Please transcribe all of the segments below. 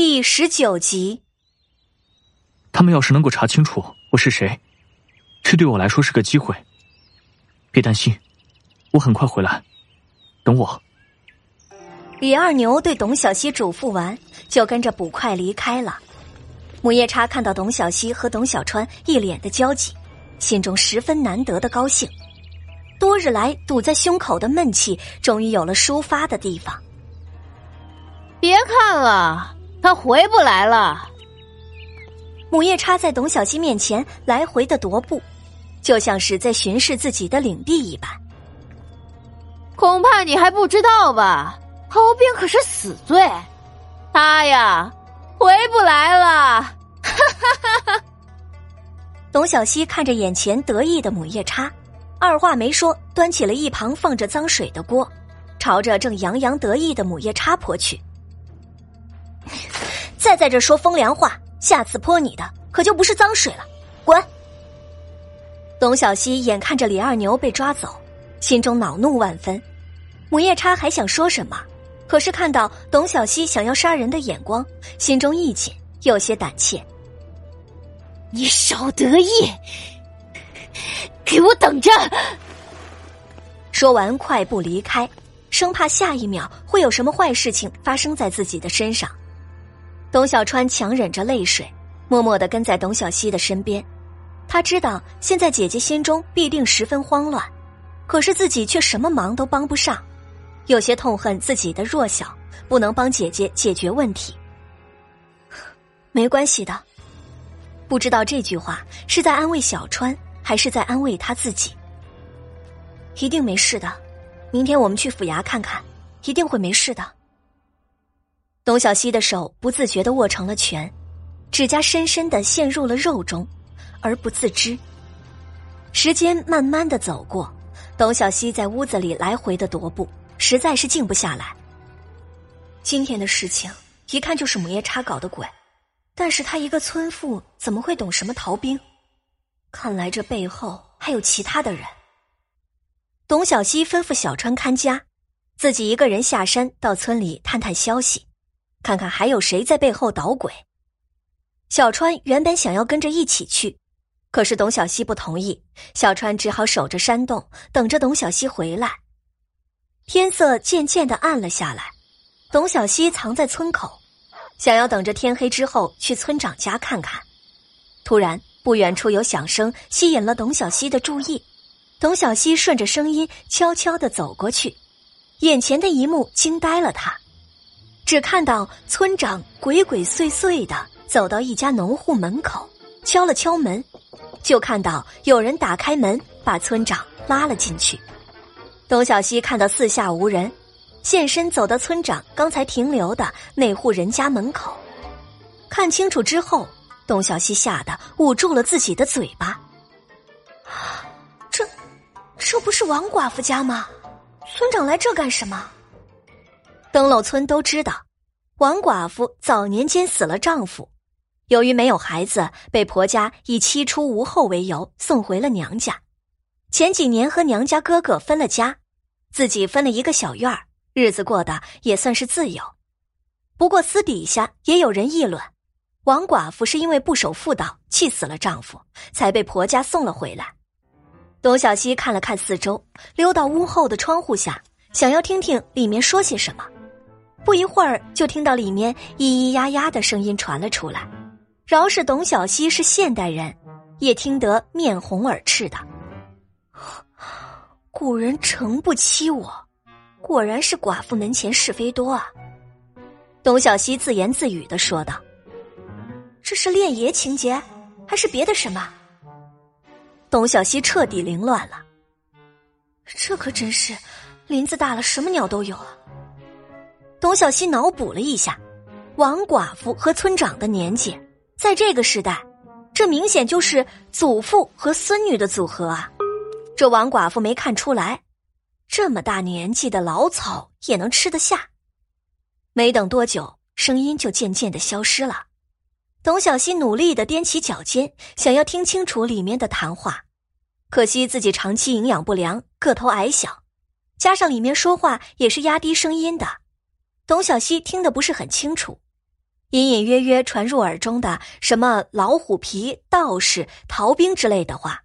第十九集，他们要是能够查清楚我是谁，这对我来说是个机会。别担心，我很快回来，等我。李二牛对董小希嘱咐完，就跟着捕快离开了。母夜叉看到董小希和董小川一脸的焦急，心中十分难得的高兴。多日来堵在胸口的闷气，终于有了抒发的地方。别看了，他回不来了。母夜叉在董小希面前来回的踱步，就像是在巡视自己的领地一般。恐怕你还不知道吧？逃兵可是死罪，他呀，回不来了。哈哈哈哈！董小希看着眼前得意的母夜叉，二话没说，端起了一旁放着脏水的锅，朝着正洋洋得意的母夜叉泼去。再在这说风凉话，下次泼你的可就不是脏水了，滚！董小希眼看着李二牛被抓走，心中恼怒万分。母夜叉还想说什么，可是看到董小希想要杀人的眼光，心中一紧，有些胆怯。你少得意，给我等着！说完，快步离开，生怕下一秒会有什么坏事情发生在自己的身上。董小川强忍着泪水，默默的跟在董小希的身边。他知道现在姐姐心中必定十分慌乱，可是自己却什么忙都帮不上，有些痛恨自己的弱小，不能帮姐姐解决问题。没关系的，不知道这句话是在安慰小川，还是在安慰他自己。一定没事的，明天我们去府衙看看，一定会没事的。董小希的手不自觉的握成了拳，指甲深深的陷入了肉中，而不自知。时间慢慢的走过，董小希在屋子里来回的踱步，实在是静不下来。今天的事情一看就是母夜叉搞的鬼，但是他一个村妇怎么会懂什么逃兵？看来这背后还有其他的人。董小希吩咐小川看家，自己一个人下山到村里探探消息。看看还有谁在背后捣鬼。小川原本想要跟着一起去，可是董小希不同意，小川只好守着山洞，等着董小希回来。天色渐渐的暗了下来，董小希藏在村口，想要等着天黑之后去村长家看看。突然，不远处有响声吸引了董小希的注意，董小希顺着声音悄悄的走过去，眼前的一幕惊呆了他。只看到村长鬼鬼祟祟的走到一家农户门口，敲了敲门，就看到有人打开门，把村长拉了进去。董小西看到四下无人，现身走到村长刚才停留的那户人家门口，看清楚之后，董小西吓得捂住了自己的嘴巴。这，这不是王寡妇家吗？村长来这干什么？登楼村都知道，王寡妇早年间死了丈夫，由于没有孩子，被婆家以妻出无后为由送回了娘家。前几年和娘家哥哥分了家，自己分了一个小院儿，日子过得也算是自由。不过私底下也有人议论，王寡妇是因为不守妇道，气死了丈夫，才被婆家送了回来。董小希看了看四周，溜到屋后的窗户下，想要听听里面说些什么。不一会儿，就听到里面咿咿呀呀的声音传了出来。饶是董小希是现代人，也听得面红耳赤的。古人诚不欺我，果然是寡妇门前是非多啊！董小希自言自语的说道：“这是恋爷情节，还是别的什么？”董小希彻底凌乱了。这可真是，林子大了，什么鸟都有啊！董小希脑补了一下，王寡妇和村长的年纪，在这个时代，这明显就是祖父和孙女的组合啊！这王寡妇没看出来，这么大年纪的老草也能吃得下。没等多久，声音就渐渐的消失了。董小希努力的踮起脚尖，想要听清楚里面的谈话，可惜自己长期营养不良，个头矮小，加上里面说话也是压低声音的。董小希听得不是很清楚，隐隐约约传入耳中的什么老虎皮、道士、逃兵之类的话，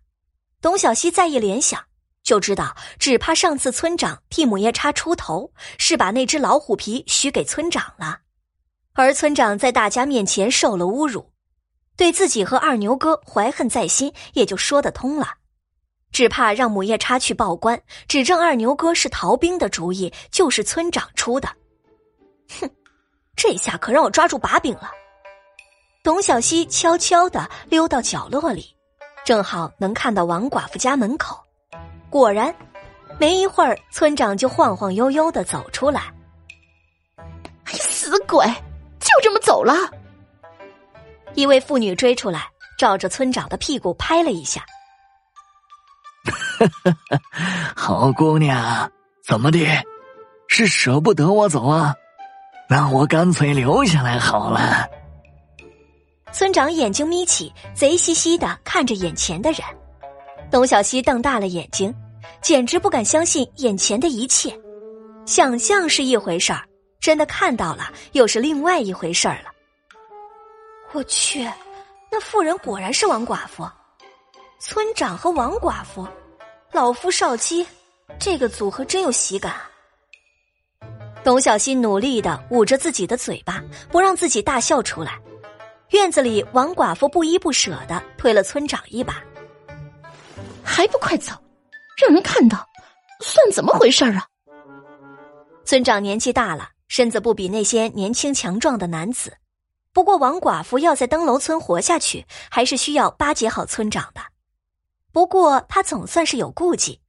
董小希再一联想，就知道只怕上次村长替母夜叉出头，是把那只老虎皮许给村长了，而村长在大家面前受了侮辱，对自己和二牛哥怀恨在心，也就说得通了。只怕让母夜叉去报官，指证二牛哥是逃兵的主意，就是村长出的。哼，这下可让我抓住把柄了。董小希悄悄的溜到角落里，正好能看到王寡妇家门口。果然，没一会儿，村长就晃晃悠悠的走出来。死鬼，就这么走了？一位妇女追出来，照着村长的屁股拍了一下。好姑娘，怎么的？是舍不得我走啊？那我干脆留下来好了。村长眼睛眯起，贼兮兮的看着眼前的人。董小希瞪大了眼睛，简直不敢相信眼前的一切。想象是一回事儿，真的看到了又是另外一回事儿了。我去，那妇人果然是王寡妇。村长和王寡妇，老夫少妻，这个组合真有喜感。董小希努力的捂着自己的嘴巴，不让自己大笑出来。院子里，王寡妇不依不舍的推了村长一把，还不快走，让人看到，算怎么回事啊？村长年纪大了，身子不比那些年轻强壮的男子，不过王寡妇要在登楼村活下去，还是需要巴结好村长的。不过她总算是有顾忌，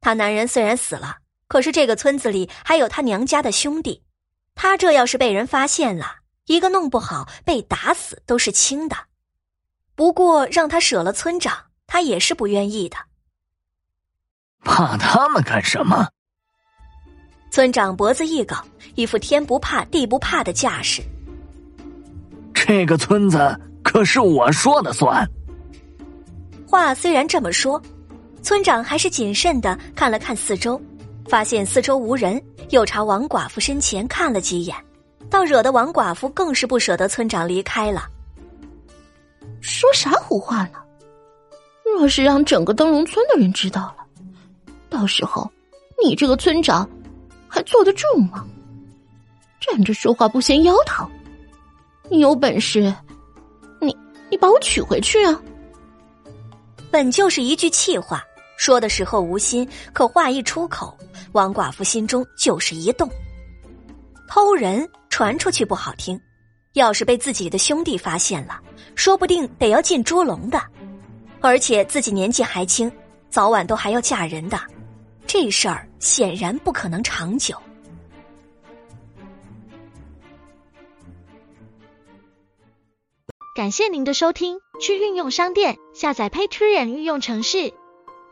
她男人虽然死了，可是这个村子里还有他娘家的兄弟，他这要是被人发现了，一个弄不好被打死都是轻的。不过让他舍了村长，他也是不愿意的。怕他们干什么？村长脖子一梗，一副天不怕地不怕的架势。这个村子可是我说的算。话虽然这么说，村长还是谨慎的看了看四周，发现四周无人，又朝王寡妇身前看了几眼，倒惹得王寡妇更是不舍得村长离开了。说啥胡话呢？若是让整个灯笼村的人知道了，到时候你这个村长还坐得住吗？站着说话不嫌腰疼，你有本事，你你把我娶回去啊！本就是一句气话，说的时候无心，可话一出口，王寡妇心中就是一动。偷人传出去不好听，要是被自己的兄弟发现了，说不定得要进猪笼的。而且自己年纪还轻，早晚都还要嫁人的，这事儿显然不可能长久。感谢您的收听，去运用商店下载 Patreon 运用城市，